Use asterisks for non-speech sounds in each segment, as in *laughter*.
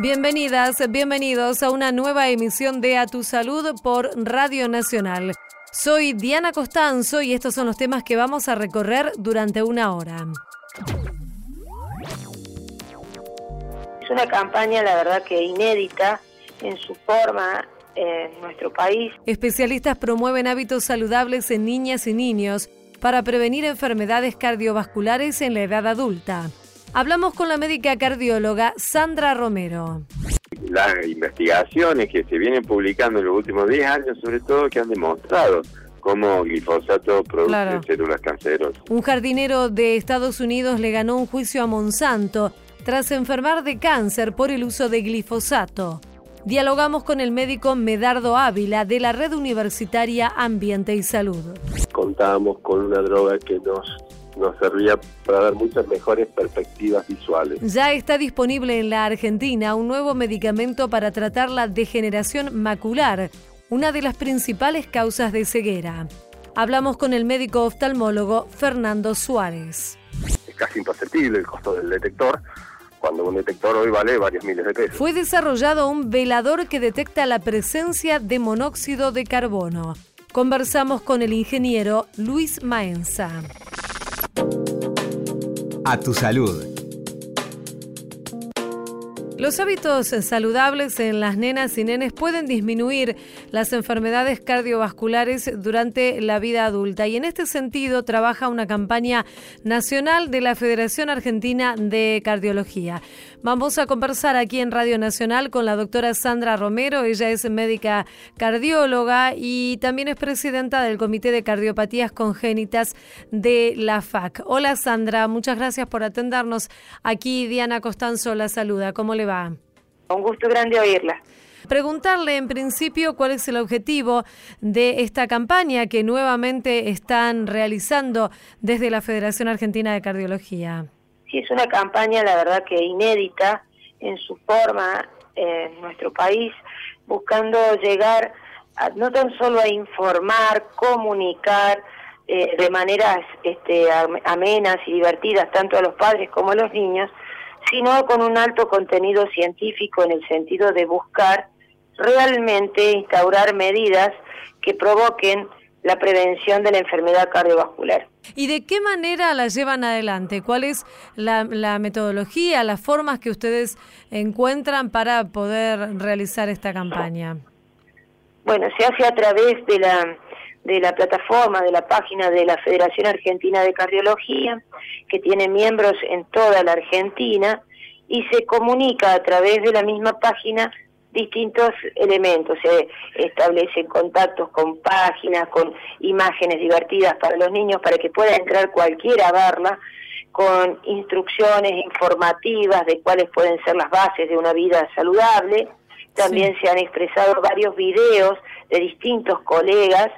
Bienvenidas, bienvenidos a una nueva emisión de A Tu Salud por Radio Nacional. Soy Diana Costanzo y estos son los temas que vamos a recorrer durante una hora. Es una campaña, la verdad, que inédita en su forma en nuestro país. Especialistas promueven hábitos saludables en niñas y niños para prevenir enfermedades cardiovasculares en la edad adulta. Hablamos con la médica cardióloga Sandra Romero. Las investigaciones que se vienen publicando en los últimos 10 años, sobre todo, que han demostrado cómo glifosato produce células cancerosas. Un jardinero de Estados Unidos le ganó un juicio a Monsanto tras enfermar de cáncer por el uso de glifosato. Dialogamos con el médico Medardo Ávila de la Red Universitaria Ambiente y Salud. Contábamos con una droga que nos nos servía para dar muchas mejores perspectivas visuales. Ya está disponible en la Argentina un nuevo medicamento para tratar la degeneración macular, una de las principales causas de ceguera. Hablamos con el médico oftalmólogo Fernando Suárez. Es casi imperceptible el costo del detector, cuando un detector hoy vale varios miles de pesos. Fue desarrollado un velador que detecta la presencia de monóxido de carbono. Conversamos con el ingeniero Luis Maenza. A tu salud. Los hábitos saludables en las nenas y nenes pueden disminuir las enfermedades cardiovasculares durante la vida adulta y en este sentido trabaja una campaña nacional de la Federación Argentina de Cardiología. Vamos a conversar aquí en Radio Nacional con la doctora Sandra Romero, ella es médica cardióloga y también es presidenta del Comité de Cardiopatías Congénitas de la FAC. Hola Sandra, muchas gracias por atendernos. Aquí Diana Costanzo la saluda. ¿Cómo le va? Un gusto grande oírla. Preguntarle en principio cuál es el objetivo de esta campaña que nuevamente están realizando desde la Federación Argentina de Cardiología. Sí, es una campaña, la verdad que inédita en su forma en nuestro país, buscando llegar no tan solo a informar, comunicar eh, de maneras este, amenas y divertidas tanto a los padres como a los niños, sino con un alto contenido científico en el sentido de buscar realmente instaurar medidas que provoquen la prevención de la enfermedad cardiovascular. ¿Y de qué manera la llevan adelante? ¿Cuál es la, la, metodología, las formas que ustedes encuentran para poder realizar esta campaña? Bueno, se hace a través de la de la plataforma, de la página de la Federación Argentina de Cardiología, que tiene miembros en toda la Argentina, y se comunica a través de la misma página distintos elementos, se establecen contactos con páginas, con imágenes divertidas para los niños para que pueda entrar cualquiera a verla, con instrucciones informativas de cuáles pueden ser las bases de una vida saludable. También se han expresado varios videos de distintos colegas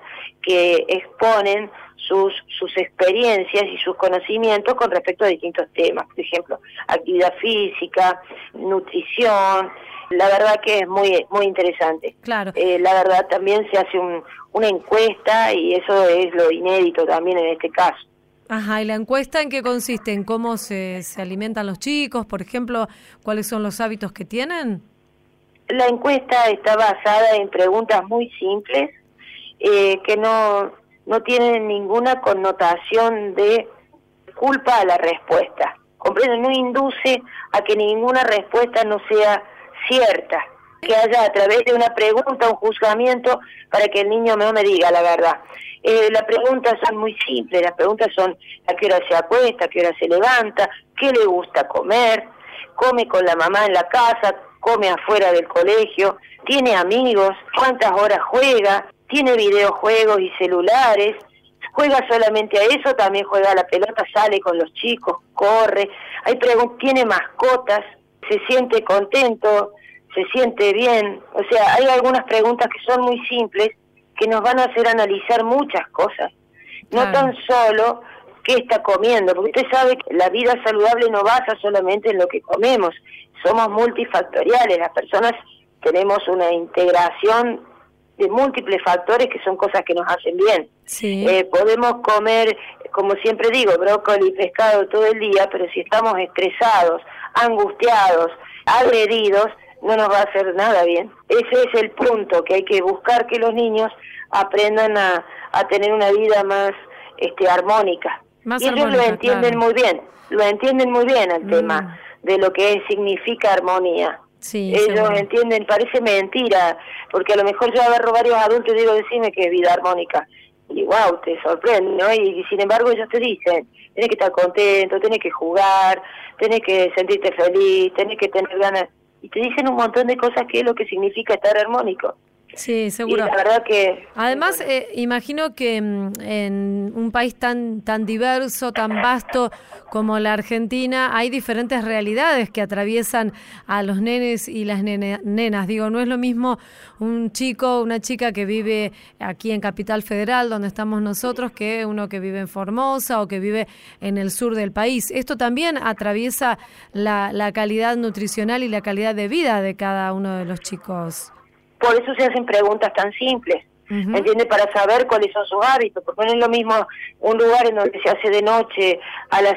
que exponen sus, sus experiencias y sus conocimientos con respecto a distintos temas, por ejemplo, actividad física, nutrición, la verdad que es muy muy interesante. Claro. Eh, la verdad también se hace un, una encuesta y eso es lo inédito también en este caso. Ajá, ¿y la encuesta en qué consiste? ¿En cómo se, se alimentan los chicos? Por ejemplo, ¿cuáles son los hábitos que tienen? La encuesta está basada en preguntas muy simples eh, que no, no tienen ninguna connotación de culpa a la respuesta. Comprende, no induce a que ninguna respuesta no sea cierta, que haya a través de una pregunta un juzgamiento para que el niño no me diga la verdad. Eh, las preguntas son muy simples, las preguntas son a qué hora se acuesta, a qué hora se levanta, qué le gusta comer, come con la mamá en la casa, come afuera del colegio, tiene amigos, cuántas horas juega, tiene videojuegos y celulares, juega solamente a eso, también juega a la pelota, sale con los chicos, corre, hay tiene mascotas, se siente contento, se siente bien, o sea, hay algunas preguntas que son muy simples que nos van a hacer analizar muchas cosas, no tan solo qué está comiendo, porque usted sabe que la vida saludable no basa solamente en lo que comemos, somos multifactoriales, las personas tenemos una integración de múltiples factores que son cosas que nos hacen bien. Eh, podemos comer, como siempre digo, brócoli y pescado todo el día, pero si estamos estresados, angustiados, agredidos, no nos va a hacer nada bien. Ese es el punto, que hay que buscar que los niños aprendan a, a tener una vida más este, armónica. y ellos lo entienden muy bien, lo entienden muy bien el mm. tema de lo que significa armonía. Sí, ellos entienden, parece mentira, porque a lo mejor yo agarro varios adultos y digo, decime que es vida armónica. Y wow, te sorprende, ¿no? Y, sin embargo ellos te dicen, tenés que estar contento, tenés que jugar, tenés que sentirte feliz, tenés que tener ganas. Y te dicen un montón de cosas que es lo que significa estar armónico. Sí, seguro. la verdad que... Además, eh, imagino que mm, en un país tan, tan diverso, tan vasto como la Argentina, hay diferentes realidades que atraviesan a los nenes y las nenas. Digo, no es lo mismo un chico, una chica que vive aquí en Capital Federal, donde estamos nosotros, que uno que vive en Formosa o que vive en el sur del país. Esto también atraviesa la, la calidad nutricional y la calidad de vida de cada uno de los chicos. Por eso se hacen preguntas tan simples, ¿me entiende? Para saber cuáles son sus hábitos, porque no es lo mismo un lugar en donde se hace de noche a las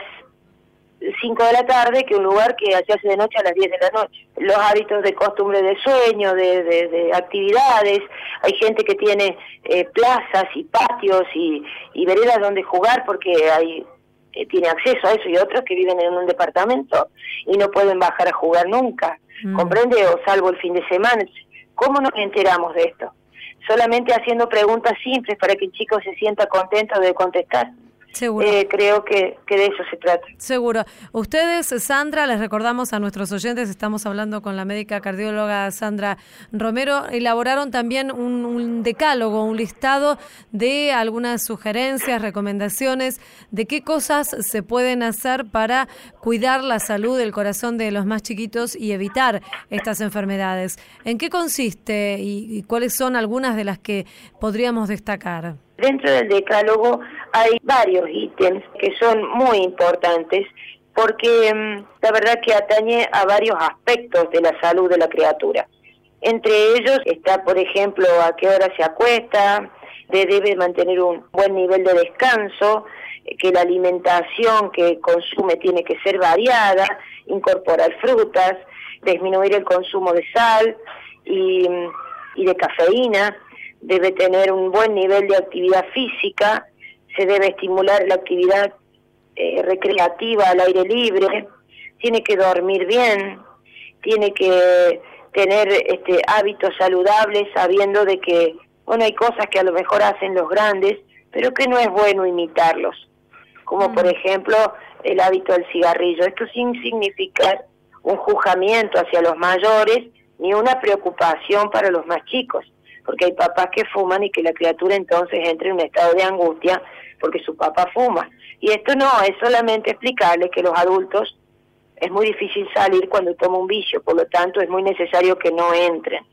5 de la tarde que un lugar que se hace de noche a las 10 de la noche. Los hábitos de costumbre de sueño, de, de, actividades, hay gente que tiene eh, plazas y patios y, y veredas donde jugar porque hay eh, tiene acceso a eso y otros que viven en un departamento y no pueden bajar a jugar nunca, mm. ¿comprende? O salvo el fin de semana. ¿Cómo nos enteramos de esto? Solamente haciendo preguntas simples para que el chico se sienta contento de contestar. Seguro. Eh, creo que, que, de eso se trata. Seguro. Ustedes, Sandra, les recordamos a nuestros oyentes, estamos hablando con la médica cardióloga Sandra Romero, elaboraron también un, un, decálogo, un listado de algunas sugerencias, recomendaciones de qué cosas se pueden hacer para cuidar la salud del corazón de los más chiquitos y evitar estas enfermedades. ¿En qué consiste y cuáles son algunas de las que podríamos destacar? Dentro del decálogo hay varios ítems que son muy importantes porque mm, la verdad que atañe a varios aspectos de la salud de la criatura. Entre ellos está, por ejemplo, a qué hora se acuesta, debe mantener un buen nivel de descanso, que la alimentación que consume tiene que ser variada, incorporar frutas, disminuir el consumo de sal y, y de cafeína, debe tener un buen nivel de actividad física, se debe estimular la actividad eh, recreativa al aire libre, tiene que dormir bien, tiene que tener este, hábitos saludables sabiendo de que, bueno, hay cosas que a lo mejor hacen los grandes, pero que no es bueno imitarlos, como por mm. ejemplo el hábito del cigarrillo. Esto sin significar un juzgamiento hacia los mayores ni una preocupación para los más chicos porque hay papás que fuman y que la criatura entonces entre en un estado de angustia porque su papá fuma. Y esto no, es solamente explicarles que los adultos es muy difícil salir cuando toma un vicio, por lo tanto es muy necesario que no entren.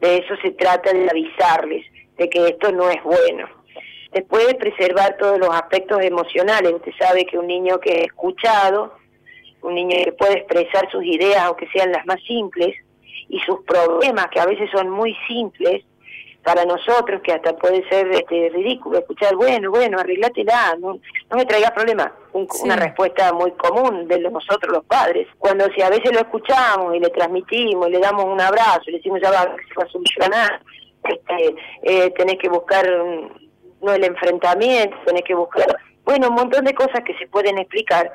De eso se trata de avisarles, de que esto no es bueno. Después de preservar todos los aspectos emocionales, usted sabe que un niño que es escuchado, un niño que puede expresar sus ideas, aunque sean las más simples, y sus problemas, que a veces son muy simples, para nosotros, que hasta puede ser este, ridículo escuchar, bueno, bueno, arreglátela, no, no me traiga problemas. Una respuesta muy común de nosotros los padres. Cuando si a veces lo escuchamos y le transmitimos y le damos un abrazo y le decimos, ya va, se va a solucionar, este, eh, tenés que buscar, no el enfrentamiento, tenés que buscar, bueno, un montón de cosas que se pueden explicar,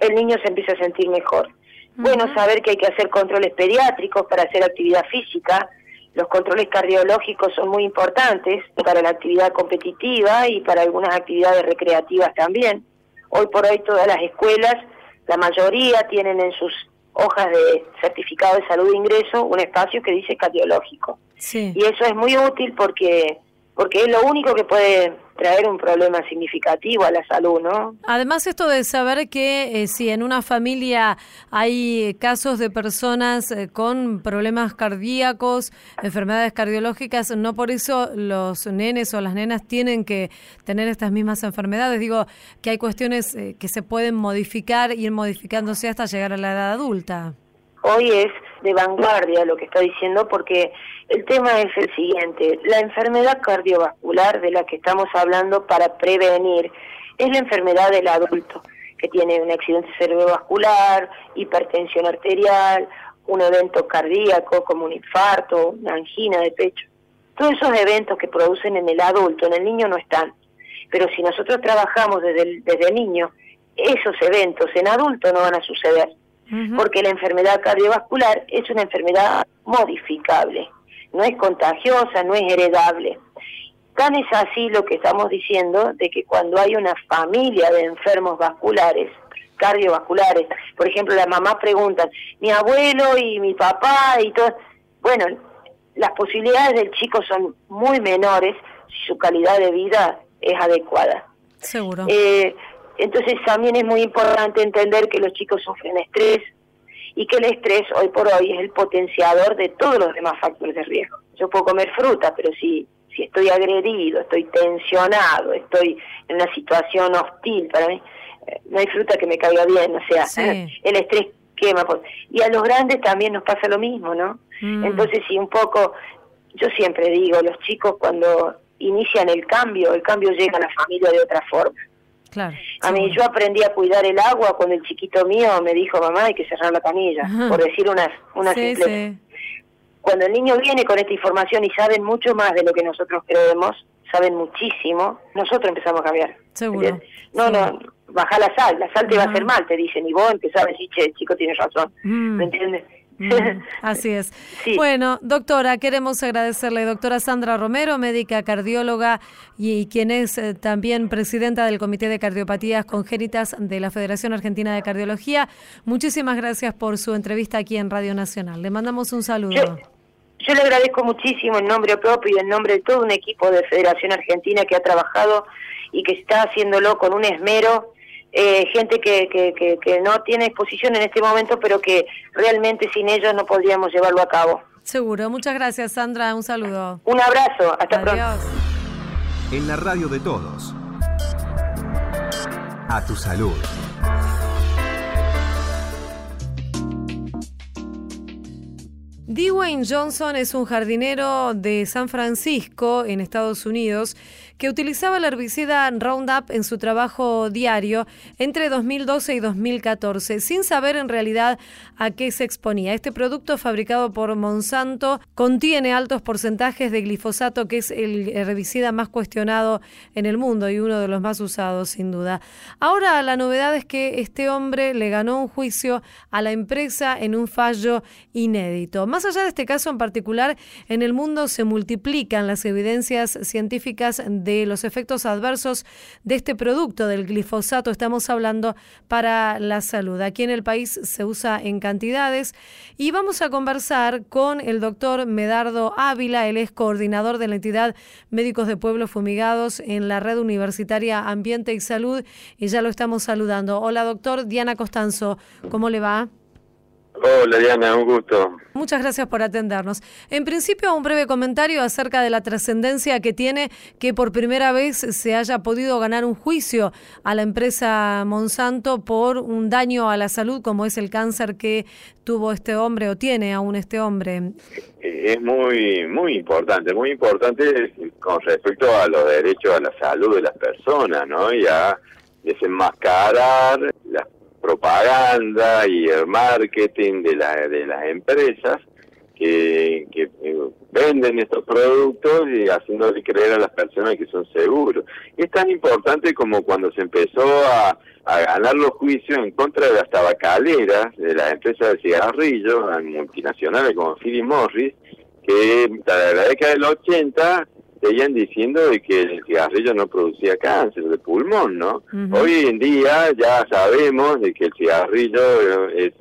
el niño se empieza a sentir mejor. Bueno, saber que hay que hacer controles pediátricos para hacer actividad física, los controles cardiológicos son muy importantes para la actividad competitiva y para algunas actividades recreativas también. Hoy por hoy todas las escuelas, la mayoría tienen en sus hojas de certificado de salud de ingreso un espacio que dice cardiológico. Y eso es muy útil porque porque es lo único que puede traer un problema significativo a la salud, ¿no? Además, esto de saber que eh, si en una familia hay casos de personas eh, con problemas cardíacos, enfermedades cardiológicas, no por eso los nenes o las nenas tienen que tener estas mismas enfermedades. Digo que hay cuestiones eh, que se pueden modificar, ir modificándose hasta llegar a la edad adulta. Hoy es de vanguardia lo que está diciendo porque el tema es el siguiente, la enfermedad cardiovascular de la que estamos hablando para prevenir es la enfermedad del adulto que tiene un accidente cerebrovascular, hipertensión arterial un evento cardíaco como un infarto, una angina de pecho. Todos esos eventos que producen en el adulto, en el niño no están. Pero si nosotros trabajamos desde el, desde niño, esos eventos en adulto no van a suceder, porque la enfermedad cardiovascular es una enfermedad modificable, no es contagiosa, no es heredable. Tan es así lo que estamos diciendo de que cuando hay una familia de enfermos vasculares, cardiovasculares, por ejemplo, las mamás preguntan, mi abuelo y mi papá y todo, bueno, las posibilidades del chico son muy menores si su calidad de vida es adecuada. Seguro. Eh, entonces también es muy importante entender que los chicos sufren estrés y que el estrés hoy por hoy es el potenciador de todos los demás factores de riesgo. Yo puedo comer fruta, pero si, si estoy agredido, estoy tensionado, estoy en una situación hostil para mí, eh, no hay fruta que me caiga bien, o sea, *laughs* el estrés quema. Y a los grandes también nos pasa lo mismo, ¿no? Mm. Entonces, si un poco, yo siempre digo, los chicos cuando inician el cambio, el cambio llega a la familia de otra forma. Claro, a mí yo aprendí a cuidar el agua cuando el chiquito mío me dijo, mamá, hay que cerrar la canilla, por decir una, una simple... Cuando el niño viene con esta información y saben mucho más de lo que nosotros creemos, saben muchísimo, nosotros empezamos a cambiar. Seguro. No, no, baja la sal, la sal te va a hacer mal, te dicen, y vos empezás a decir, che, el chico tiene razón, mm. ¿me entiendes? *laughs* Así es. Bueno, doctora, queremos agradecerle, doctora Sandra Romero, médica cardióloga y quien es eh, también presidenta del Comité de Cardiopatías Congénitas de la Federación Argentina de Cardiología. Muchísimas gracias por su entrevista aquí en Radio Nacional. Le mandamos un saludo. Yo, le agradezco muchísimo en nombre propio y en nombre de todo un equipo de Federación Argentina que ha trabajado y que está haciéndolo con un esmero eh, gente que, que, que, no tiene exposición en este momento, pero que realmente sin ellos no podríamos llevarlo a cabo. Seguro. Muchas gracias, Sandra. Un saludo. Un abrazo. Hasta pronto. En la radio de todos. A tu salud. Dwayne Johnson es un jardinero de San Francisco, en Estados Unidos, que utilizaba el herbicida Roundup en su trabajo diario entre 2012 y 2014, sin saber en realidad a qué se exponía. Este producto fabricado por Monsanto contiene altos porcentajes de glifosato, que es el herbicida más cuestionado en el mundo y uno de los más usados, sin duda. Ahora la novedad es que este hombre le ganó un juicio a la empresa en un fallo inédito. Más allá de este caso en particular, en el mundo se multiplican las evidencias científicas de los efectos adversos de este producto del glifosato estamos hablando para la salud. Aquí en el país se usa en cantidades y vamos a conversar con el doctor Medardo Ávila, él es coordinador de la entidad Médicos de Pueblos Fumigados en la red universitaria Ambiente y Salud y ya lo estamos saludando. Hola doctor Diana Costanzo, ¿cómo le va? Hola Diana, un gusto. Muchas gracias por atendernos. En principio, un breve comentario acerca de la trascendencia que tiene que por primera vez se haya podido ganar un juicio a la empresa Monsanto por un daño a la salud como es el cáncer que tuvo este hombre o tiene aún este hombre. Es muy muy importante, muy importante con respecto a los derechos a la salud de las personas, ¿no? Y a desenmascarar propaganda y el marketing de, la, de las empresas que, que venden estos productos y haciéndole creer a las personas que son seguros. es tan importante como cuando se empezó a, a ganar los juicios en contra de las tabacaleras, de las empresas de cigarrillos, multinacionales como Philip Morris, que en la década del 80 seguían diciendo de que el cigarrillo no producía cáncer de pulmón, ¿no? Hoy en día ya sabemos de que el cigarrillo es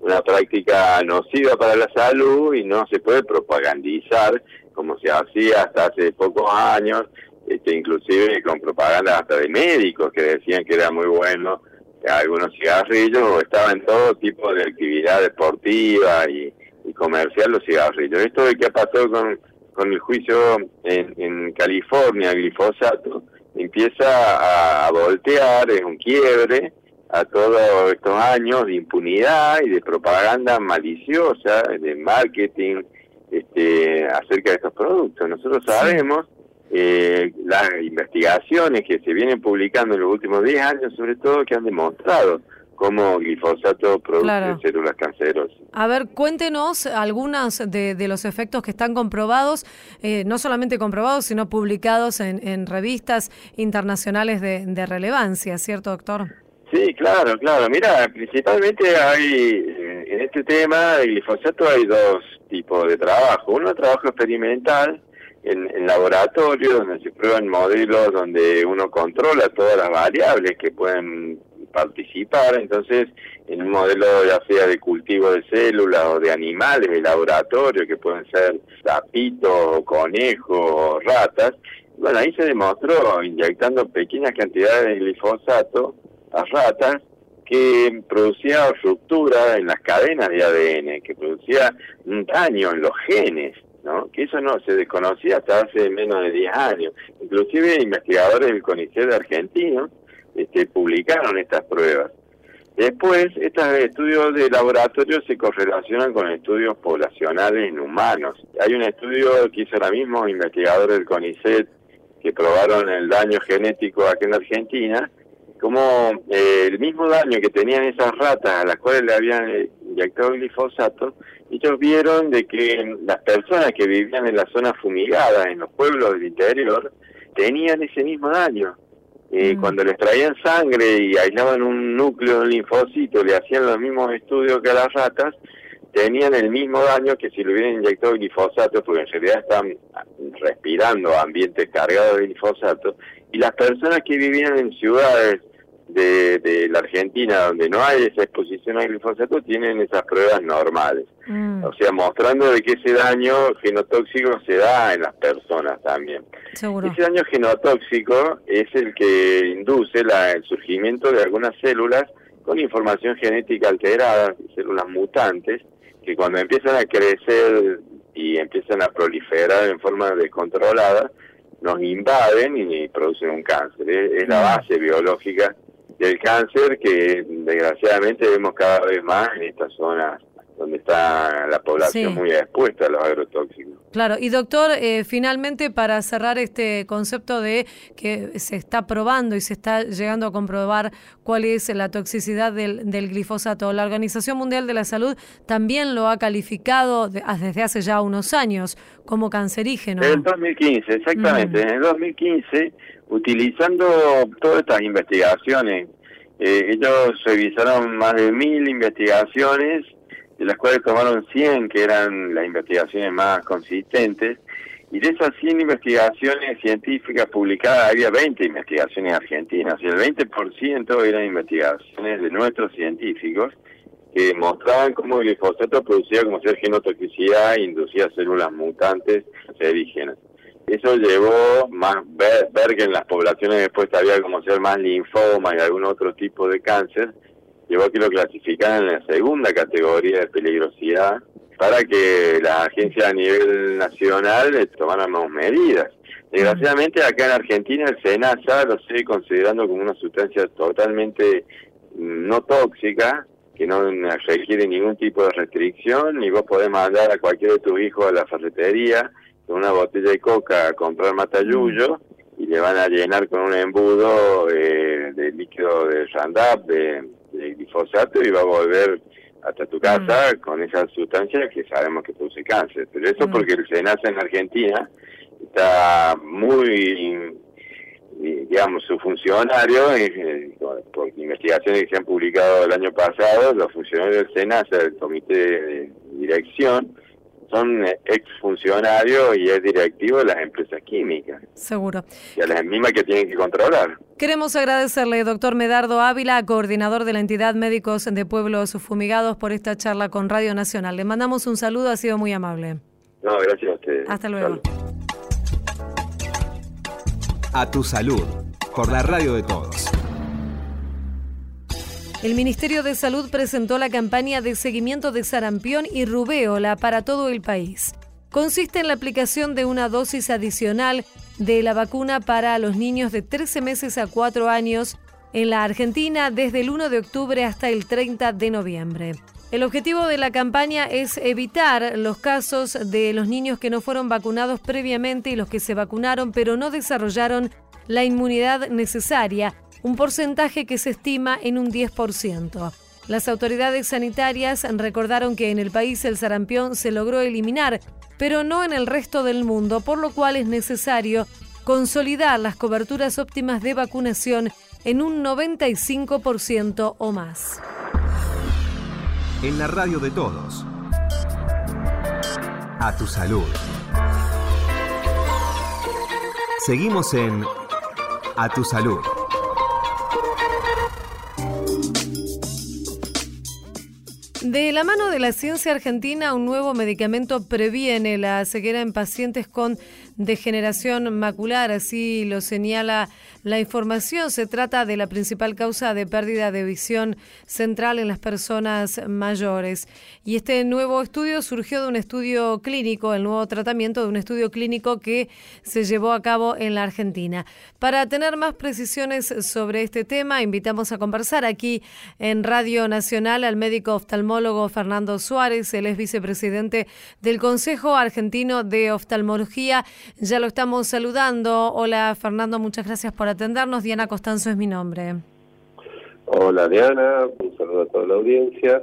una práctica nociva para la salud y no se puede propagandizar como se hacía hasta hace pocos años, este, inclusive con propaganda hasta de médicos que decían que era muy bueno algunos cigarrillos o estaba en todo tipo de actividad deportiva y, y comercial los cigarrillos. Esto de que ha pasado con con el juicio en, en California, glifosato, empieza a, voltear, es un quiebre a todos estos años de impunidad y de propaganda maliciosa, de marketing este, acerca de estos productos. Nosotros sabemos eh, las investigaciones que se vienen publicando en los últimos 10 años, sobre todo, que han demostrado como glifosato produce células cancerosas. A ver, cuéntenos algunos de, los efectos que están comprobados, eh, no solamente comprobados, sino publicados en, revistas internacionales de, relevancia, ¿cierto, doctor? Sí, claro, claro. Mira, principalmente hay, eh, en este tema del glifosato hay dos tipos de trabajo. Uno es trabajo experimental, en, en, laboratorio, donde se prueban modelos donde uno controla todas las variables que pueden participar, entonces en un modelo ya sea de cultivo de células o de animales de laboratorio, que pueden ser tapitos, conejos, ratas, bueno, ahí se demostró, inyectando pequeñas cantidades de glifosato a ratas, que producía ruptura en las cadenas de ADN, que producía un daño en los genes, ¿no? que eso no se desconocía hasta hace menos de 10 años. Inclusive investigadores del CONICET argentino este, publicaron estas pruebas. Después, estos estudios de laboratorio se correlacionan con estudios poblacionales en humanos. Hay un estudio que hizo ahora mismo investigadores del CONICET que probaron el daño genético aquí en Argentina, como eh, el mismo daño que tenían esas ratas a las cuales le habían eh, inyectado glifosato, ellos vieron de que las personas que vivían en la zona fumigada, en los pueblos del interior, tenían ese mismo daño. Eh, mm. Cuando les traían sangre y aislaban un núcleo de linfocito, le hacían los mismos estudios que a las ratas, tenían el mismo daño que si le hubieran inyectado glifosato, porque en realidad están respirando ambientes cargados de glifosato, y las personas que vivían en ciudades de, la Argentina donde no hay esa exposición al glifosato tienen esas pruebas normales. Mm. O sea, mostrando de que ese daño genotóxico se da en las personas también. Ese daño genotóxico es el que induce el surgimiento de algunas células con información genética alterada, células mutantes, que cuando empiezan a crecer y empiezan a proliferar en forma descontrolada, nos invaden y producen un cáncer. Es, la mm. base biológica del cáncer que desgraciadamente vemos cada vez más en estas zonas donde está la población muy expuesta a los agrotóxicos. Claro, y doctor, eh, finalmente para cerrar este concepto de que se está probando y se está llegando a comprobar cuál es la toxicidad del, del glifosato, la Organización Mundial de la Salud también lo ha calificado ah, desde hace ya unos años como cancerígeno. En el 2015, exactamente, en el 2015 utilizando todas estas investigaciones. Eh, ellos revisaron más de mil investigaciones, de las cuales tomaron 100 que eran las investigaciones más consistentes, y de esas 100 investigaciones científicas publicadas había 20 investigaciones argentinas, y el 20% eran investigaciones de nuestros científicos que mostraban cómo el glifosato producía como ser genotoxicidad e inducía células mutantes cancerígenas. Eso llevó más ver, ver, que en las poblaciones después había como ser más linfoma y algún otro tipo de cáncer, llevó a que lo clasificaran en la segunda categoría de peligrosidad para que la agencia a nivel nacional tomáramos medidas. Desgraciadamente acá en Argentina el SENASA lo sigue considerando como una sustancia totalmente no tóxica, que no requiere ningún tipo de restricción, y vos podés mandar a cualquier de tus hijos a la ferretería una botella de coca a comprar matayuyo y le van a llenar con un embudo eh, de líquido de Randap, de, glifosato y va a volver hasta tu casa mm. con esa sustancia que sabemos que produce cáncer. Pero eso mm. porque el SENASA en Argentina está muy, digamos, su funcionario, eh, por investigaciones que se han publicado el año pasado, los funcionarios del SENASA, del comité de dirección, son exfuncionarios y es directivo de las empresas químicas. Seguro. Y a las mismas que tienen que controlar. Queremos agradecerle, doctor Medardo Ávila, coordinador de la entidad Médicos de Pueblos Fumigados, por esta charla con Radio Nacional. Le mandamos un saludo, ha sido muy amable. No, gracias a ustedes. Hasta luego. A tu salud, por la radio de todos. El Ministerio de Salud presentó la campaña de seguimiento de sarampión y rubéola para todo el país. Consiste en la aplicación de una dosis adicional de la vacuna para los niños de 13 meses a 4 años en la Argentina desde el 1 de octubre hasta el 30 de noviembre. El objetivo de la campaña es evitar los casos de los niños que no fueron vacunados previamente y los que se vacunaron pero no desarrollaron la inmunidad necesaria un porcentaje que se estima en un 10%. Las autoridades sanitarias recordaron que en el país el sarampión se logró eliminar, pero no en el resto del mundo, por lo cual es necesario consolidar las coberturas óptimas de vacunación en un 95% o más. En la radio de todos. A tu salud. Seguimos en A tu salud. De la mano de la ciencia argentina, un nuevo medicamento previene la ceguera en pacientes con degeneración macular, así lo señala la información. Se trata de la principal causa de pérdida de visión central en las personas mayores. Y este nuevo estudio surgió de un estudio clínico, el nuevo tratamiento de un estudio clínico que se llevó a cabo en la Argentina. Para tener más precisiones sobre este tema, invitamos a conversar aquí en Radio Nacional al médico oftalmólogo Fernando Suárez, él es vicepresidente del Consejo Argentino de Oftalmología. Ya lo estamos saludando. Hola Fernando, muchas gracias por atendernos. Diana Costanzo es mi nombre. Hola Diana, un saludo a toda la audiencia.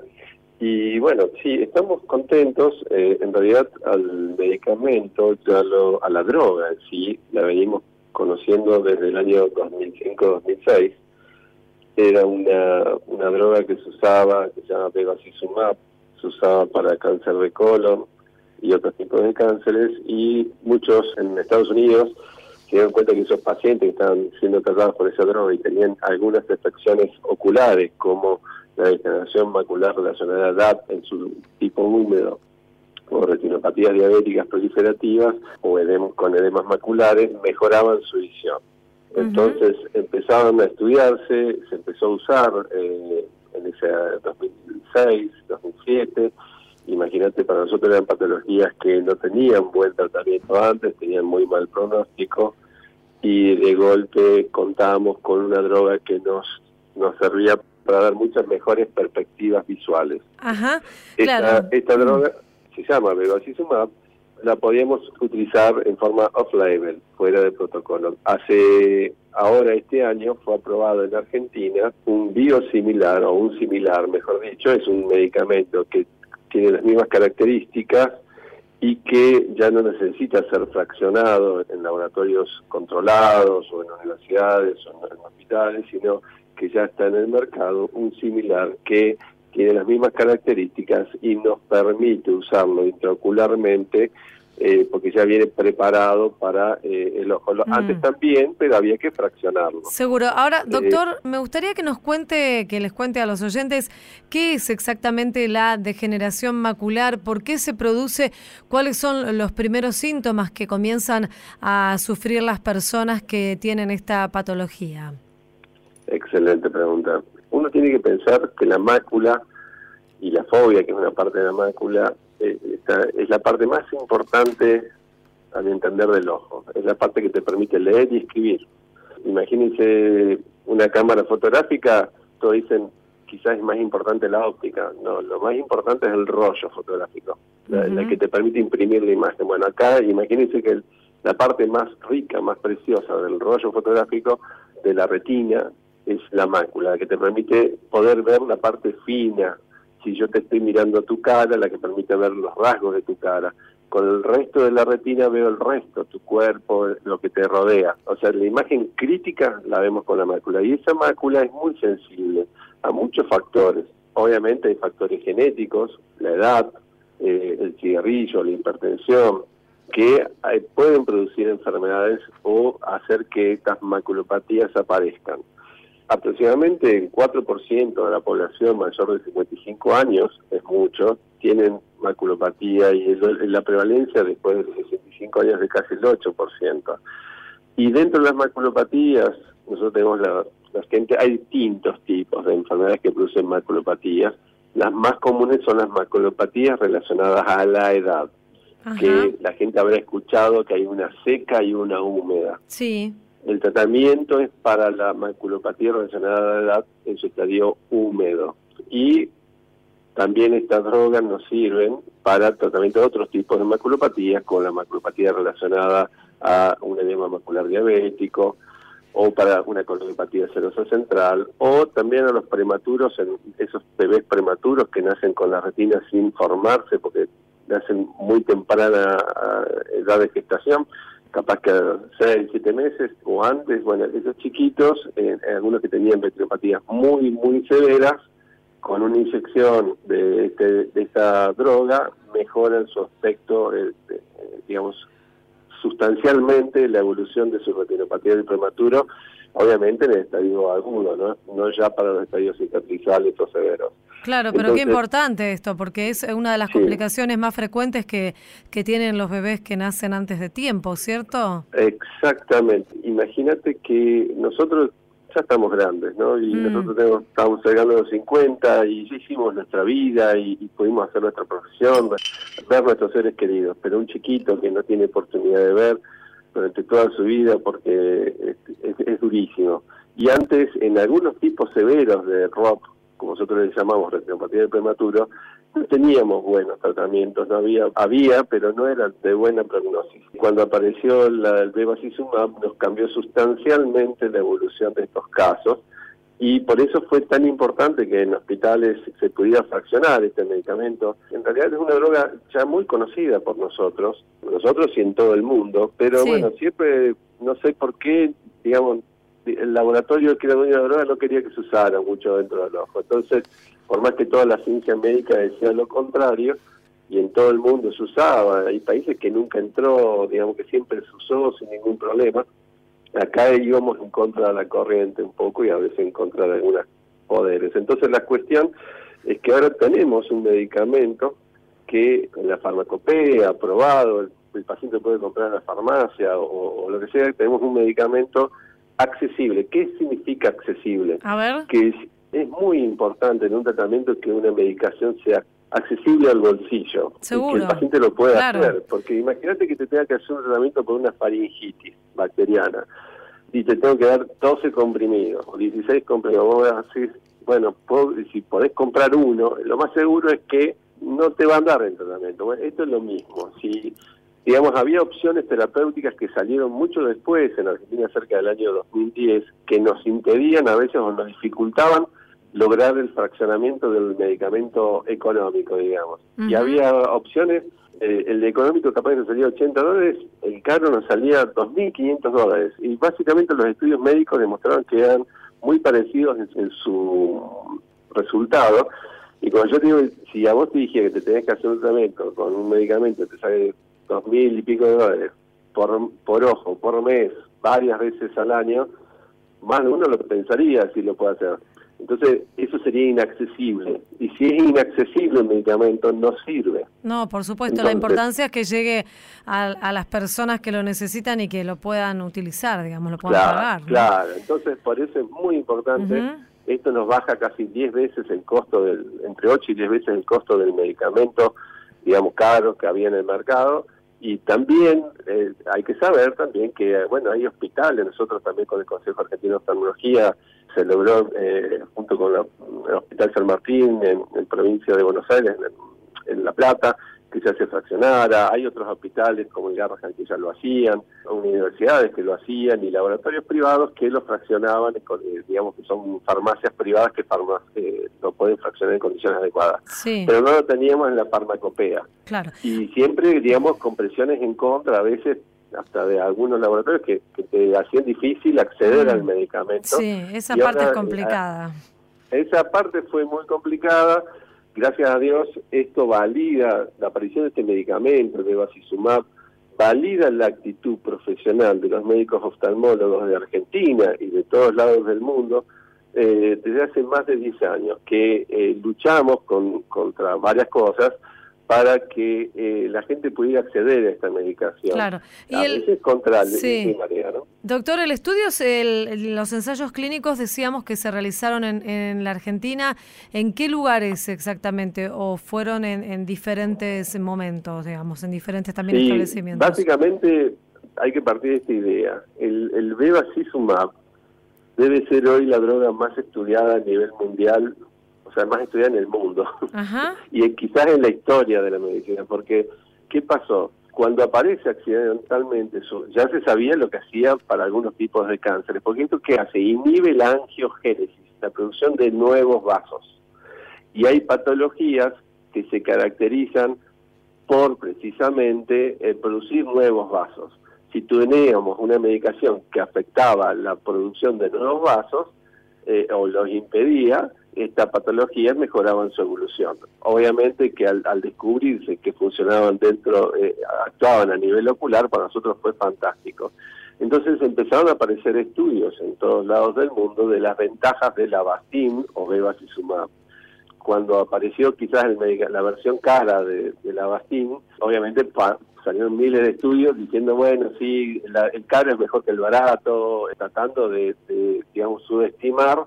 Y bueno, sí, estamos contentos. Eh, en realidad al medicamento, ya lo, a la droga sí, la venimos conociendo desde el año 2005-2006 era una, una droga que se usaba, que se llama bevacizumab, se usaba para cáncer de colon y otros tipos de cánceres, y muchos en Estados Unidos se dieron cuenta que esos pacientes que estaban siendo tratados por esa droga y tenían algunas afecciones oculares, como la degeneración macular relacionada a edad en su tipo húmedo, o retinopatías diabéticas proliferativas, o con edemas maculares, mejoraban su visión. Entonces empezaron a estudiarse, se empezó a usar eh, en ese 2006, 2007. Imagínate, para nosotros eran patologías que no tenían buen tratamiento antes, tenían muy mal pronóstico y de golpe contábamos con una droga que nos, nos servía para dar muchas mejores perspectivas visuales. Ajá, esta, claro. esta droga se llama bevacizumab la podíamos utilizar en forma off-label, fuera de protocolo. Hace ahora este año fue aprobado en Argentina un biosimilar o un similar, mejor dicho, es un medicamento que tiene las mismas características y que ya no necesita ser fraccionado en laboratorios controlados o en universidades o en hospitales, sino que ya está en el mercado un similar que tiene las mismas características y nos permite usarlo intraocularmente eh, porque ya viene preparado para eh, el ojo. Mm. Antes también, pero había que fraccionarlo. Seguro. Ahora, eh, doctor, me gustaría que nos cuente, que les cuente a los oyentes qué es exactamente la degeneración macular, por qué se produce, cuáles son los primeros síntomas que comienzan a sufrir las personas que tienen esta patología. Excelente pregunta. Uno tiene que pensar que la mácula y la fobia, que es una parte de la mácula, eh, es la parte más importante al entender del ojo. Es la parte que te permite leer y escribir. Imagínense una cámara fotográfica, todos dicen quizás es más importante la óptica. No, lo más importante es el rollo fotográfico, la, que te permite imprimir la imagen. Bueno, acá imagínense que la parte más rica, más preciosa del rollo fotográfico de la retina es la mácula, la que te permite poder ver la parte fina si yo te estoy mirando tu cara, la que permite ver los rasgos de tu cara. Con el resto de la retina veo el resto, tu cuerpo, lo que te rodea. O sea, la imagen crítica la vemos con la mácula. Y esa mácula es muy sensible a muchos factores. Obviamente hay factores genéticos, la edad, eh, el cigarrillo, la hipertensión, que eh, pueden producir enfermedades o hacer que estas maculopatías aparezcan aproximadamente el 4% de la población mayor de 55 años, es mucho, tienen maculopatía y la prevalencia después de los 65 años de casi el 8%. Y dentro de las maculopatías, nosotros tenemos la, gente, hay distintos tipos de enfermedades que producen maculopatías. Las más comunes son las maculopatías relacionadas a la edad, que la gente habrá escuchado que hay una seca y una húmeda. Sí. El tratamiento es para la maculopatía relacionada a la edad en su estadio húmedo. Y también estas drogas nos sirven para tratamiento de otros tipos de maculopatías, como la maculopatía relacionada a un edema macular diabético, o para una colonopatía serosa central, o también a los prematuros, esos bebés prematuros que nacen con la retina sin formarse porque nacen muy temprana edad de gestación, capaz que a 6, 7 meses o antes, bueno, esos chiquitos, eh, algunos que tenían retinopatía muy, muy severas, con una inyección de, este, de esta droga, mejoran su aspecto, eh, eh, digamos, sustancialmente la evolución de su retinopatía del prematuro, obviamente en el estadio agudo, ¿no? no ya para los estadios cicatrizales o severos. Claro, pero qué importante esto, porque es una de las complicaciones más frecuentes que, que tienen los bebés que nacen antes de tiempo, ¿cierto? Exactamente. Imagínate que nosotros ya estamos grandes, ¿no? Y mm. nosotros tenemos, estamos llegando a los 50 y ya hicimos nuestra vida y, pudimos hacer nuestra profesión, ver nuestros seres queridos, pero un chiquito que no tiene oportunidad de ver durante toda su vida porque es, durísimo. Y antes, en algunos tipos severos de rock, como nosotros le llamamos retinopatía de prematuro, no teníamos buenos tratamientos, no había, había, pero no eran de buena prognosis. Cuando apareció la, el bevacizumab nos cambió sustancialmente la evolución de estos casos y por eso fue tan importante que en hospitales se pudiera fraccionar este medicamento. En realidad es una droga ya muy conocida por nosotros, nosotros y en todo el mundo, pero bueno, siempre, no sé por qué, digamos, el laboratorio que era dueño de la droga no quería que se usara mucho dentro del ojo. Entonces, por más que toda la ciencia médica decía lo contrario, y en todo el mundo se usaba, hay países que nunca entró, digamos que siempre se usó sin ningún problema, acá íbamos en contra de la corriente un poco y a veces en contra de algunos poderes. Entonces la cuestión es que ahora tenemos un medicamento que en la farmacopea, aprobado, el, paciente puede comprar en la farmacia o, o, lo que sea, tenemos un medicamento accesible. ¿Qué significa accesible? A ver. Que es, es muy importante en un tratamiento que una medicación sea accesible al bolsillo. Seguro. que el paciente lo pueda hacer. Porque imagínate que te tenga que hacer un tratamiento con una faringitis bacteriana y te tengo que dar 12 comprimidos o 16 comprimidos. Vos decís, bueno, si podés comprar uno, lo más seguro es que no te va a dar el tratamiento. Bueno, esto es lo mismo. Si digamos, había opciones terapéuticas que salieron mucho después en Argentina, cerca del año 2010, que nos impedían a veces o nos dificultaban lograr el fraccionamiento del medicamento económico, digamos. Y había opciones, eh, el económico capaz de salía 80 dólares, el caro nos salía 2.500 dólares. Y básicamente los estudios médicos demostraron que eran muy parecidos en, su resultado. Y cuando yo digo, si a vos te dije que te tenés que hacer un tratamiento con un medicamento, te sale dos mil y pico de dólares por, por ojo, por mes, varias veces al año, más de uno lo pensaría si lo puede hacer. Entonces, eso sería inaccesible. Y si es inaccesible el medicamento, no sirve. No, por supuesto. la importancia es que llegue a, las personas que lo necesitan y que lo puedan utilizar, digamos, lo puedan pagar. Claro, entonces por eso es muy importante. Esto nos baja casi 10 veces el costo, del entre 8 y 10 veces el costo del medicamento, digamos, caro que había en el mercado y también eh, hay que saber también que, bueno, hay hospitales, nosotros también con el Consejo Argentino de Oftalmología se logró, eh, junto con el Hospital San Martín en, en provincia de Buenos Aires, en La Plata, que se hace fraccionara, hay otros hospitales como el Garrahan que ya lo hacían, universidades que lo hacían y laboratorios privados que lo fraccionaban, eh, digamos que son farmacias privadas que farma, eh, lo pueden fraccionar en condiciones adecuadas. Pero no lo teníamos en la farmacopea. Claro. Y siempre, digamos, con presiones en contra, a veces hasta de algunos laboratorios que, te hacían difícil acceder al mm. medicamento. Sí, esa parte es complicada. esa parte fue muy complicada gracias a Dios, esto valida la aparición de este medicamento, de Bacizumab, valida la actitud profesional de los médicos oftalmólogos de Argentina y de todos lados del mundo eh, desde hace más de 10 años, que eh, luchamos con, contra varias cosas, para que eh, la gente pudiera acceder a esta medicación. Claro. Y a veces contra sí. ¿no? Doctor, el estudio, el, los ensayos clínicos decíamos que se realizaron en, en, la Argentina. ¿En qué lugares exactamente? ¿O fueron en, diferentes momentos, digamos, en diferentes también establecimientos? Básicamente hay que partir de esta idea. El, el bevacizumab debe ser hoy la droga más estudiada a nivel mundial o sea, más estudiada en el mundo *laughs* y quizás en la historia de la medicina, porque ¿qué pasó? cuando aparece accidentalmente, eso, ya se sabía lo que hacía para algunos tipos de cánceres, porque esto que hace inhibe la angiogénesis, la producción de nuevos vasos. Y hay patologías que se caracterizan por precisamente eh, producir nuevos vasos. Si teníamos una medicación que afectaba la producción de nuevos vasos eh, o los impedía, esta patología mejoraba en su evolución. Obviamente que al, descubrirse que funcionaban dentro, eh, actuaban a nivel ocular, para nosotros fue fantástico. Entonces empezaron a aparecer estudios en todos lados del mundo de las ventajas de la Bastin o bevacizumab cuando apareció quizás la versión cara de, la Bastín, obviamente salieron miles de estudios diciendo, bueno, sí, el caro es mejor que el barato, tratando de, subestimar,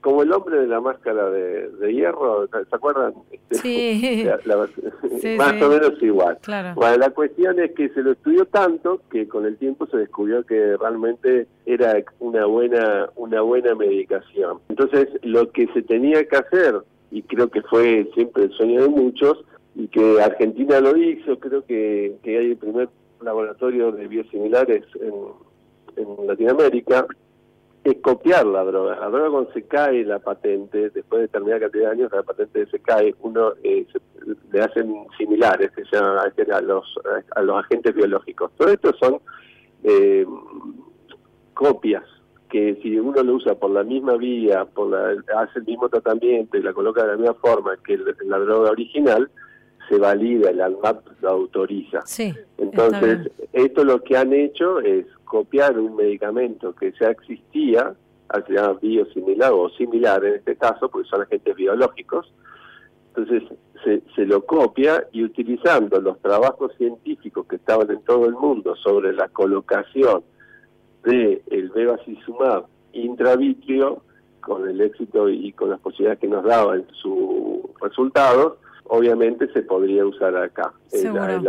como el hombre de la máscara de, hierro, ¿se acuerdan? Sí. *laughs* *laughs* más o menos igual. Bueno, la cuestión es que se lo estudió tanto que con el tiempo se descubrió que realmente era una buena, una buena medicación. Entonces, lo que se tenía que hacer y creo que fue siempre el sueño de muchos y que Argentina lo hizo, creo que, que hay el primer laboratorio de biosimilares en, en Latinoamérica, es copiar la droga. La droga cuando se cae la patente, después de determinada cantidad de años, la patente se cae, uno eh, le hacen similares, que se a los, a los agentes biológicos. Todo esto son eh, copias que si uno lo usa por la misma vía, por la, hace el mismo tratamiento y la coloca de la misma forma que la droga original, se valida, el ANMAP lo autoriza. Sí, Entonces, esto lo que han hecho es copiar un medicamento que ya existía, se llama biosimilar o similar en este caso, porque son agentes biológicos. Entonces, se, se lo copia y utilizando los trabajos científicos que estaban en todo el mundo sobre la colocación de el bevacizumab intravitrio, con el éxito y con las posibilidades que nos daba en sus resultados, obviamente se podría usar acá. El, el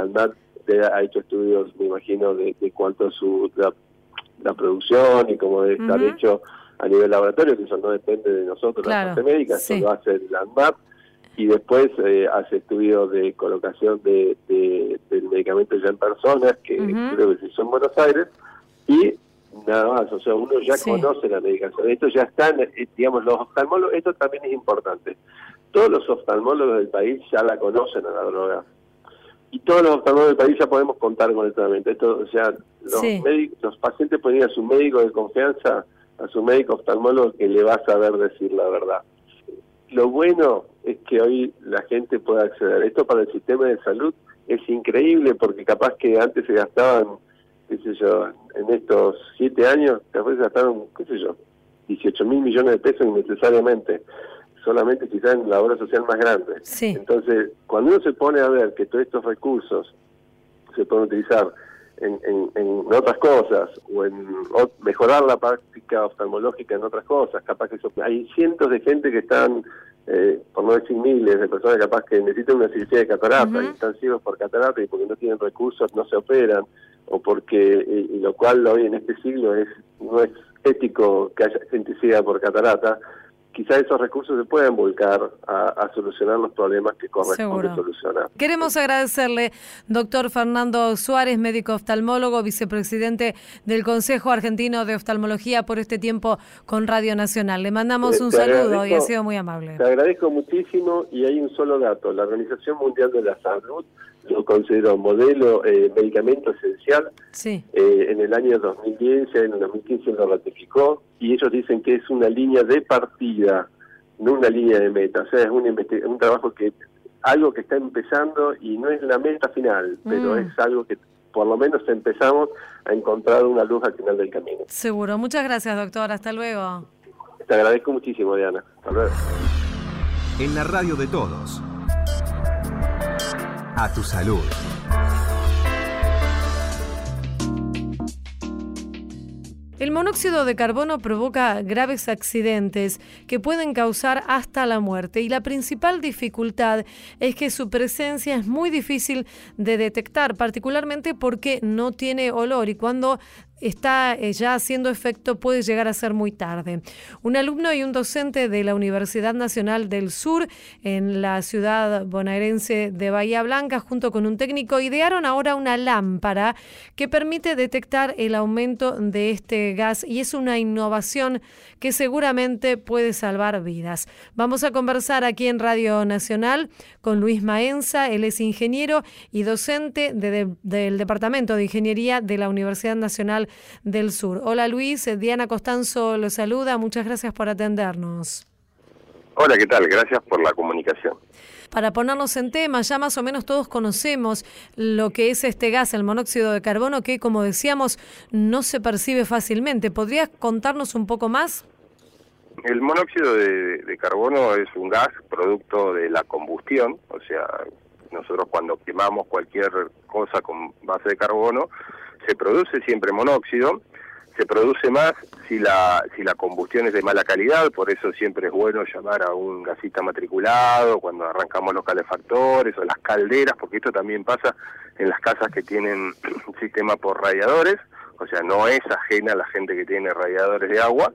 ha hecho estudios, me imagino, de, cuánto es su, la, producción y cómo debe estar hecho a nivel laboratorio, que eso no depende de nosotros, la parte médica, eso lo hace el ANMAP, y después eh, hace estudios de colocación de, del medicamento ya en personas, que creo que son en Buenos Aires, y nada más, o sea, uno ya conoce la medicación, esto ya está, eh, digamos, los oftalmólogos, esto también es importante, todos los oftalmólogos del país ya la conocen a la droga, y todos los oftalmólogos del país ya podemos contar con el tratamiento, esto, o sea, los, los pacientes pueden ir a su médico de confianza, a su médico oftalmólogo que le va a saber decir la verdad. Lo bueno es que hoy la gente pueda acceder. Esto para el sistema de salud es increíble porque capaz que antes se gastaban qué sé yo, en estos siete años, capaz gastaron, qué sé yo, 18 mil millones de pesos innecesariamente, solamente quizás en la obra social más grande. Entonces, cuando uno se pone a ver que todos estos recursos se pueden utilizar en, en, otras cosas o en mejorar la práctica oftalmológica en otras cosas, capaz que eso, hay cientos de gente que están eh, por no decir miles de personas capaz que necesitan una cirugía de catarata y están ciegos por catarata y porque no tienen recursos no se operan o porque eh, y lo cual hoy en este siglo es no es ético que haya gente ciega por catarata quizá esos recursos se pueden volcar a, solucionar los problemas que corresponde solucionar. Queremos agradecerle, doctor Fernando Suárez, médico oftalmólogo, vicepresidente del Consejo Argentino de Oftalmología, por este tiempo con Radio Nacional. Le mandamos un saludo y ha sido muy amable. Te agradezco muchísimo y hay un solo dato. La Organización Mundial de la Salud lo consideró modelo eh, medicamento esencial. Sí. Eh, en el año 2010, en el 2015 lo ratificó y ellos dicen que es una línea de partida, no una línea de meta. O sea, es un, un trabajo que, algo que está empezando y no es la meta final, pero mm. es algo que por lo menos empezamos a encontrar una luz al final del camino. Seguro. Muchas gracias, doctor. Hasta luego. Te agradezco muchísimo, Diana. Hasta luego. En la radio de todos. A tu salud. El monóxido de carbono provoca graves accidentes que pueden causar hasta la muerte y la principal dificultad es que su presencia es muy difícil de detectar, particularmente porque no tiene olor y cuando está eh, ya haciendo efecto puede llegar a ser muy tarde. Un alumno y un docente de la Universidad Nacional del Sur en la ciudad bonaerense de Bahía Blanca, junto con un técnico, idearon ahora una lámpara que permite detectar el aumento de este gas y es una innovación que seguramente puede salvar vidas. Vamos a conversar aquí en Radio Nacional con Luis Maenza, él es ingeniero y docente del Departamento de Ingeniería de la Universidad Nacional del Sur. Hola Luis, eh, Diana Costanzo lo saluda, muchas gracias por atendernos. Hola, ¿qué tal? Gracias por la comunicación. Para ponernos en tema, ya más o menos todos conocemos lo que es este gas, el monóxido de carbono, que como decíamos no se percibe fácilmente. ¿Podrías contarnos un poco más? El monóxido de, carbono es un gas producto de la combustión, o sea, nosotros cuando quemamos cualquier cosa con base de carbono, se produce siempre monóxido, se produce más si la, si la combustión es de mala calidad, por eso siempre es bueno llamar a un gasista matriculado cuando arrancamos los calefactores o las calderas, porque esto también pasa en las casas que tienen *clears throat* sistema por radiadores, o sea, no es ajena a la gente que tiene radiadores de agua.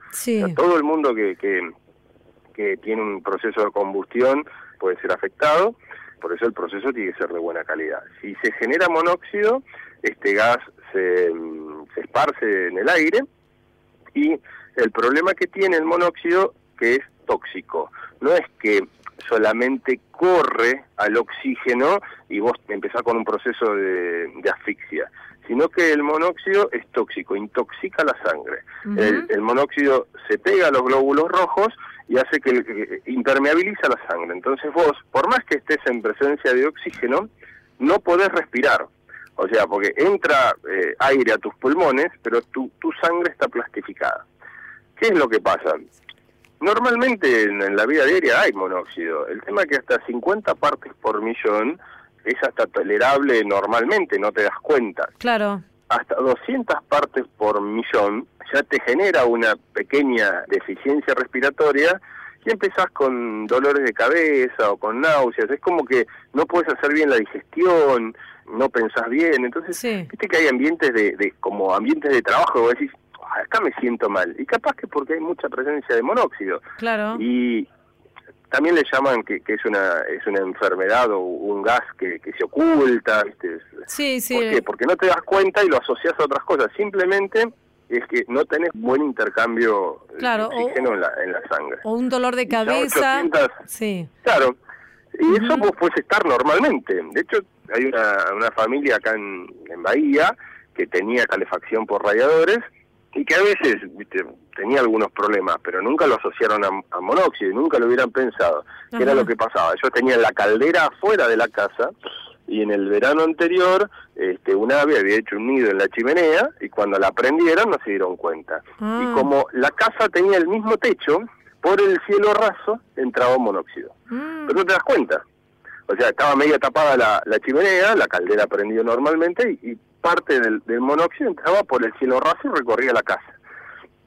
todo el mundo que, que, que tiene un proceso de combustión puede ser afectado, por eso el proceso tiene que ser de buena calidad. Si se genera monóxido, este gas se, se esparce en el aire y el problema que tiene el monóxido que es tóxico. No es que solamente corre al oxígeno y vos empezás con un proceso de, asfixia, sino que el monóxido es tóxico, intoxica la sangre. el, monóxido se pega a los glóbulos rojos y hace que, impermeabiliza la sangre. Entonces vos, por más que estés en presencia de oxígeno, no podés respirar. O sea, porque entra eh, aire a tus pulmones, pero tu, tu sangre está plastificada. ¿Qué es lo que pasa? Normalmente en, la vida diaria hay monóxido. El tema es que hasta 50 partes por millón es hasta tolerable normalmente, no te das cuenta. Claro. Hasta 200 partes por millón ya te genera una pequeña deficiencia respiratoria y empezás con dolores de cabeza o con náuseas. Es como que no puedes hacer bien la digestión, no pensás bien. Entonces, viste que hay ambientes de, de como ambientes de trabajo, vos decís, acá me siento mal. Y capaz que porque hay mucha presencia de monóxido. Claro. Y también le llaman que, que es una es una enfermedad o un gas que, que se oculta, ¿viste? Sí, sí. ¿Por qué? Porque no te das cuenta y lo asocias a otras cosas. Simplemente es que no tenés buen intercambio de oxígeno en, la, en la sangre. O un dolor de cabeza. sí. Claro. Y eso vos puedes estar normalmente. De hecho, hay una, una familia acá en, en Bahía que tenía calefacción por radiadores y que a veces ¿viste? tenía algunos problemas, pero nunca lo asociaron a, monóxido, nunca lo hubieran pensado. ¿Qué era lo que pasaba? Ellos tenían la caldera afuera de la casa y en el verano anterior este, un ave había hecho un nido en la chimenea y cuando la prendieron no se dieron cuenta. Ah. Y como la casa tenía el mismo techo, por el cielo raso entraba monóxido. Mm. Pero no te das cuenta. O sea, estaba media tapada la, la chimenea, la caldera prendió normalmente y, parte del, monóxido entraba por el cielo raso y recorría la casa.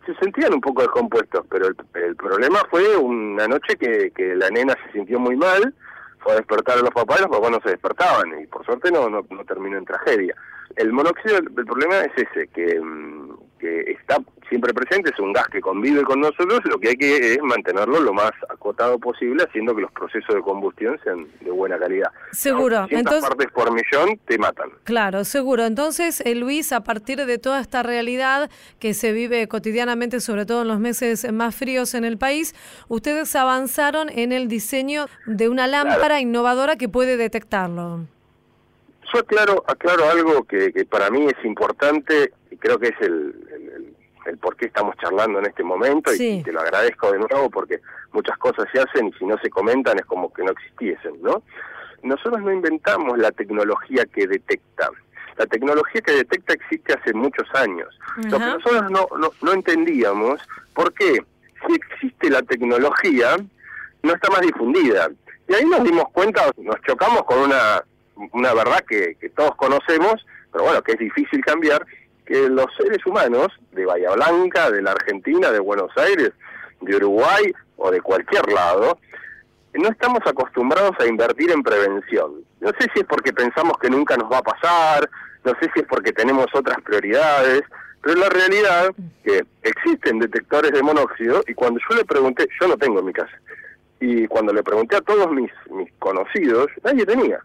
Se sentían un poco descompuestos, pero el, problema fue una noche que, que la nena se sintió muy mal, fue a despertar a los papás y los papás no se despertaban y por suerte no, no, terminó en tragedia. El monóxido, el, problema es ese, que, mm, que está siempre presente, es un gas que convive con nosotros, lo que hay que es mantenerlo lo más acotado posible, haciendo que los procesos de combustión sean de buena calidad. Seguro. Entonces, partes por millón te matan. Claro, seguro. Entonces, eh, Luis, a partir de toda esta realidad que se vive cotidianamente, sobre todo en los meses más fríos en el país, ustedes avanzaron en el diseño de una lámpara innovadora que puede detectarlo. Yo aclaro, aclaro algo que, que para mí es importante y creo que es el, el, por qué estamos charlando en este momento y, te lo agradezco de nuevo porque muchas cosas se hacen y si no se comentan es como que no existiesen, ¿no? Nosotros no inventamos la tecnología que detecta. La tecnología que detecta existe hace muchos años. Lo que nosotros no, no, no entendíamos, ¿por qué? Si existe la tecnología, no está más difundida. Y ahí nos dimos cuenta, nos chocamos con una, una verdad que, que todos conocemos, pero bueno, que es difícil cambiar, que los seres humanos de Bahía Blanca, de la Argentina, de Buenos Aires, de Uruguay o de cualquier lado, no estamos acostumbrados a invertir en prevención. No sé si es porque pensamos que nunca nos va a pasar, no sé si es porque tenemos otras prioridades, Pero la realidad que existen detectores de monóxido y cuando yo le pregunté, yo no tengo en mi casa, y cuando le pregunté a todos mis, mis conocidos, nadie tenía.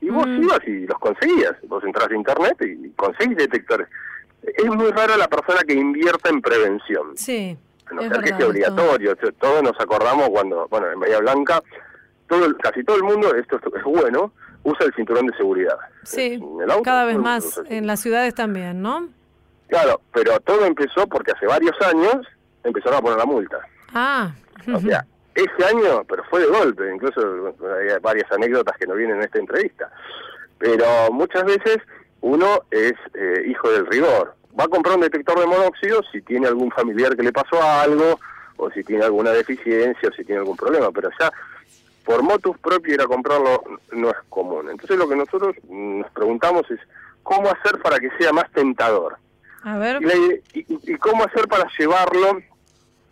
Y vos Mm. ibas y los conseguías. Vos entras a internet y conseguís detectores. Es muy rara la persona que invierta en prevención. Sí. No es que verdad esto. obligatorio. Todos nos acordamos cuando, bueno, en Bahía Blanca, todo, casi todo el mundo, esto es- bueno, usa el cinturón de seguridad. Sí, En el auto, cada vez más en las ciudades también, ¿no? Claro, pero todo empezó porque hace varios años empezaron a poner la multa. Ah, O sea, ese año, pero fue de golpe, incluso hay varias anécdotas que no vienen en esta entrevista. Pero muchas veces uno es eh, hijo del rigor. Va a comprar un detector de monóxido si tiene algún familiar que le pasó algo, o si tiene alguna deficiencia, o si tiene algún problema, pero ya por motus propio ir a comprarlo no es común. Entonces lo que nosotros nos preguntamos es cómo hacer para que sea más tentador. a ver. Y, la y- y cómo hacer para llevarlo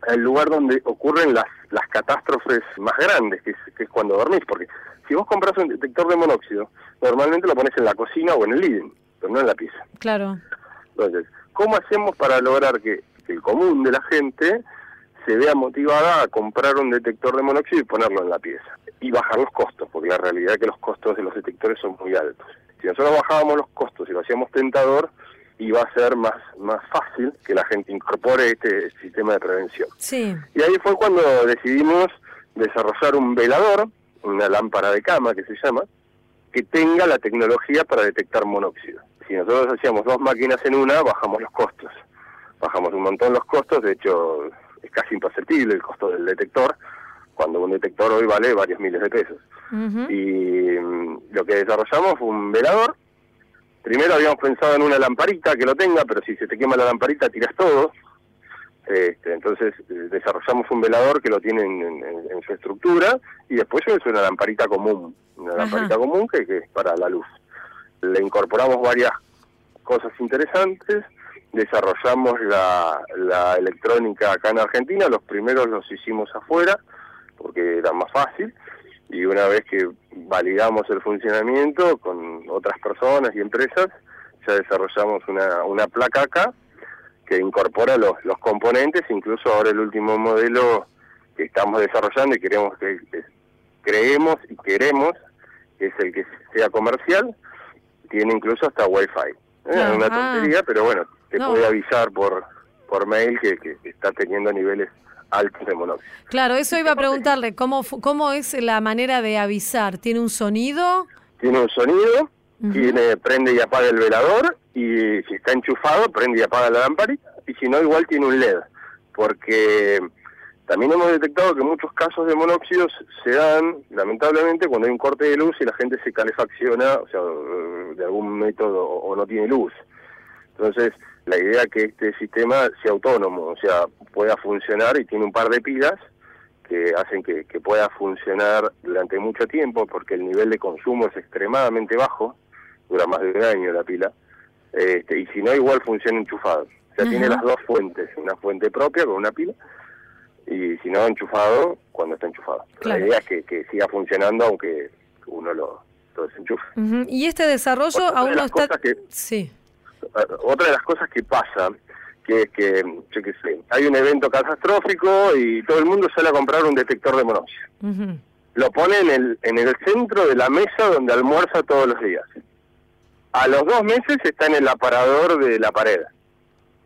al lugar donde ocurren las, las catástrofes más grandes, que es, que es cuando dormís. Porque si vos compras un detector de monóxido, normalmente lo pones en la cocina o en el living, pero no en la pieza. Claro. Entonces, ¿cómo hacemos para lograr que, que el común de la gente se vea motivada a comprar un detector de monóxido y ponerlo en la pieza? Y bajar los costos, porque la realidad es que los costos de los detectores son muy altos. Si nosotros bajábamos los costos y lo hacíamos tentador, iba a ser más, más fácil que la gente incorpore este sistema de prevención. Sí. Y ahí fue cuando decidimos desarrollar un velador, una lámpara de cama que se llama, que tenga la tecnología para detectar monóxido. Si nosotros hacíamos dos máquinas en una, bajamos los costos. Bajamos un montón los costos, de hecho es casi imperceptible el costo del detector, cuando un detector hoy vale varios miles de pesos. Y mm, lo que desarrollamos fue un velador. Primero habíamos pensado en una lamparita que lo tenga, pero si se te quema la lamparita tiras todo. Este, entonces eh, desarrollamos un velador que lo tiene en, en- en su estructura y después es una lamparita común, una Ajá. lamparita común que, que es para la luz. Le incorporamos varias cosas interesantes, desarrollamos la, la electrónica acá en Argentina, los primeros los hicimos afuera porque era más fácil y una vez que validamos el funcionamiento con otras personas y empresas, ya desarrollamos una, una placa acá que incorpora los, los componentes, incluso ahora el último modelo que estamos desarrollando y queremos que, que creemos y queremos que es el que sea comercial, tiene incluso hasta Wi-Fi. Eh, Ah, una tontería, pero bueno, te No. puede avisar por por mail que, que está teniendo niveles altos de monóxido. Claro, eso iba a preguntarle, ¿cómo, ¿cómo es la manera de avisar? ¿Tiene un sonido? Tiene un sonido, Tiene prende y apaga el velador y si está enchufado prende y apaga la lamparita y si no igual tiene un LED porque también hemos detectado que muchos casos de monóxidos se dan lamentablemente cuando hay un corte de luz y la gente se calefacciona, o sea, de algún método o no tiene luz. Entonces, la idea es que este sistema sea autónomo, o sea, pueda funcionar y tiene un par de pilas que hacen que pueda funcionar durante mucho tiempo porque el nivel de consumo es extremadamente bajo, dura más de un año la pila, este, y si no, igual funciona enchufado. O sea, tiene las dos fuentes, una fuente propia con una pila y si no, enchufado cuando está enchufado. Claro. La idea es que, que siga funcionando aunque uno lo, lo desenchufe. ¿Y este desarrollo Otra de aún no las está...? cosas que- Sí. Eh, otra de las cosas que pasa que es que yo qué sé hay un evento catastrófico y todo el mundo sale a comprar un detector de monóxido lo pone en el en el centro de la mesa donde almuerza todos los días a los dos meses está en el aparador de la pared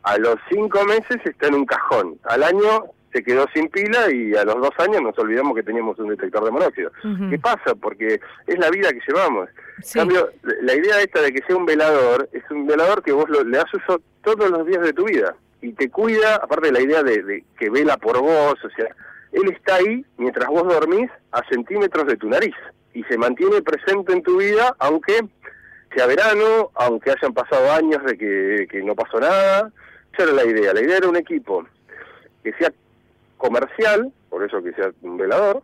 a los cinco meses está en un cajón al año se quedó sin pila y a los dos años nos olvidamos que teníamos un detector de monóxido. ¿qué pasa? porque es la vida que llevamos Sí. en cambio, la idea esta de que sea un velador, es un velador que vos lo- le das uso todos los días de tu vida. Y te cuida, aparte de la idea de, de que vela por vos, o sea, él está ahí mientras vos dormís a centímetros de tu nariz. Y se mantiene presente en tu vida, aunque sea verano, aunque hayan pasado años de que, que no pasó nada. Esa era la idea. La idea era un equipo que sea comercial, por eso que sea un velador,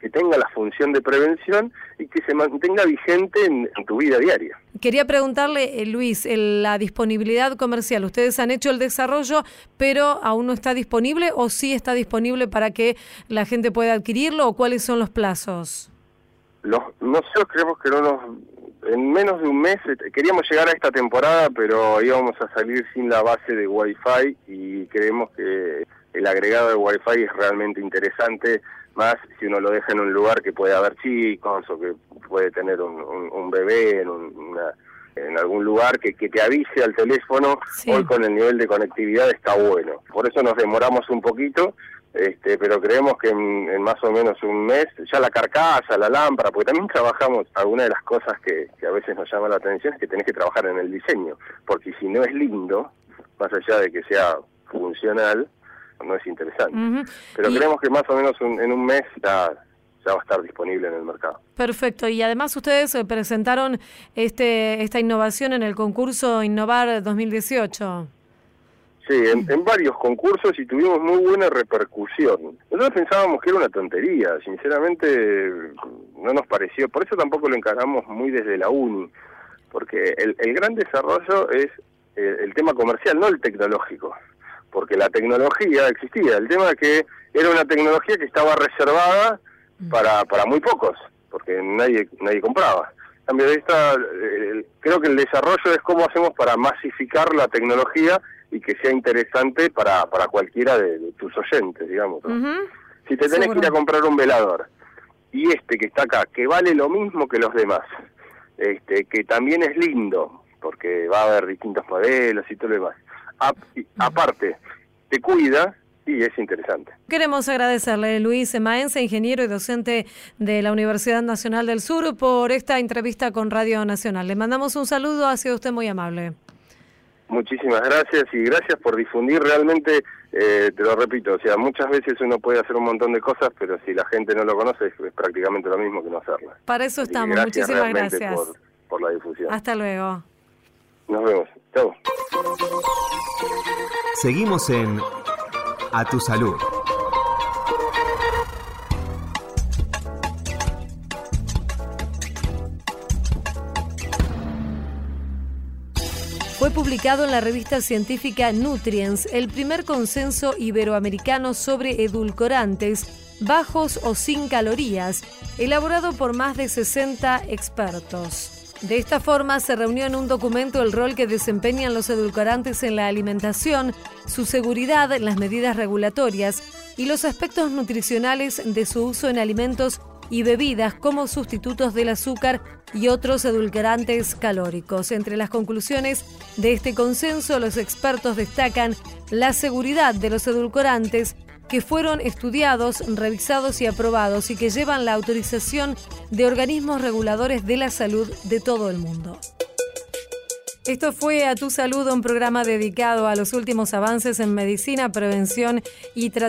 que tenga la función de prevención y que se mantenga vigente en, en tu vida diaria. Quería preguntarle, eh, Luis, el- la disponibilidad comercial. Ustedes han hecho el desarrollo, pero aún no está disponible o sí está disponible para que la gente pueda adquirirlo o cuáles son los plazos? Los, nosotros creemos que no nos en menos de un mes eh, queríamos llegar a esta temporada, pero íbamos a salir sin la base de Wi-Fi y creemos que el agregado de Wi-Fi es realmente interesante, más si uno lo deja en un lugar que puede haber chicos o que puede tener un, bebé en, en algún lugar que, que te avise al teléfono, hoy con el nivel de conectividad está bueno. Por eso nos demoramos un poquito este, pero creemos que en, más o menos un mes ya la carcasa, la lámpara, porque también trabajamos, alguna de las cosas que, a veces nos llama la atención es que tenés que trabajar en el diseño, porque si no es lindo, más allá de que sea funcional, no es interesante. Pero creemos que más o menos en un mes ya, ya va a estar disponible en el mercado. Perfecto, y además ustedes eh, presentaron este, esta innovación en el concurso Innovar 2018. Sí, en, varios concursos y tuvimos muy buena repercusión. Nosotros pensábamos que era una tontería, sinceramente no nos pareció, por eso tampoco lo encaramos muy desde la UNI, porque el, gran desarrollo es el, tema comercial, no el tecnológico, porque la tecnología existía, el tema es que era una tecnología que estaba reservada para, para muy pocos, porque nadie, nadie compraba. En cambio, esta, creo que el desarrollo es cómo hacemos para masificar la tecnología y que sea interesante para, para cualquiera de, tus oyentes, digamos. Si te tenés que ir a comprar un velador y este que está acá, que vale lo mismo que los demás, este que también es lindo, porque va a haber distintos modelos y todo lo demás, aparte, te cuida, y es interesante. Queremos agradecerle a Luis Maense, ingeniero y docente de la Universidad Nacional del Sur, por esta entrevista con Radio Nacional. Le mandamos un saludo, ha sido usted muy amable. Muchísimas gracias y gracias por difundir realmente, eh, te lo repito, o sea, muchas veces uno puede hacer un montón de cosas, pero si la gente no lo conoce es, prácticamente lo mismo que no hacerla. Para eso estamos, muchísimas gracias. Por, por la difusión. Hasta luego. Nos vemos, chao. Seguimos en A Tu Salud. Fue publicado en la revista científica Nutrients el primer consenso iberoamericano sobre edulcorantes bajos o sin calorías, elaborado por más de 60 expertos. De esta forma se reunió en un documento el rol que desempeñan los edulcorantes en la alimentación, su seguridad, las medidas regulatorias y los aspectos nutricionales de su uso en alimentos y bebidas como sustitutos del azúcar y otros edulcorantes calóricos. Entre las conclusiones de este consenso, los expertos destacan la seguridad de los edulcorantes que fueron estudiados, revisados y aprobados y que llevan la autorización de organismos reguladores de la salud de todo el mundo. Esto fue A Tu Salud, un programa dedicado a los últimos avances en medicina, prevención y tratamiento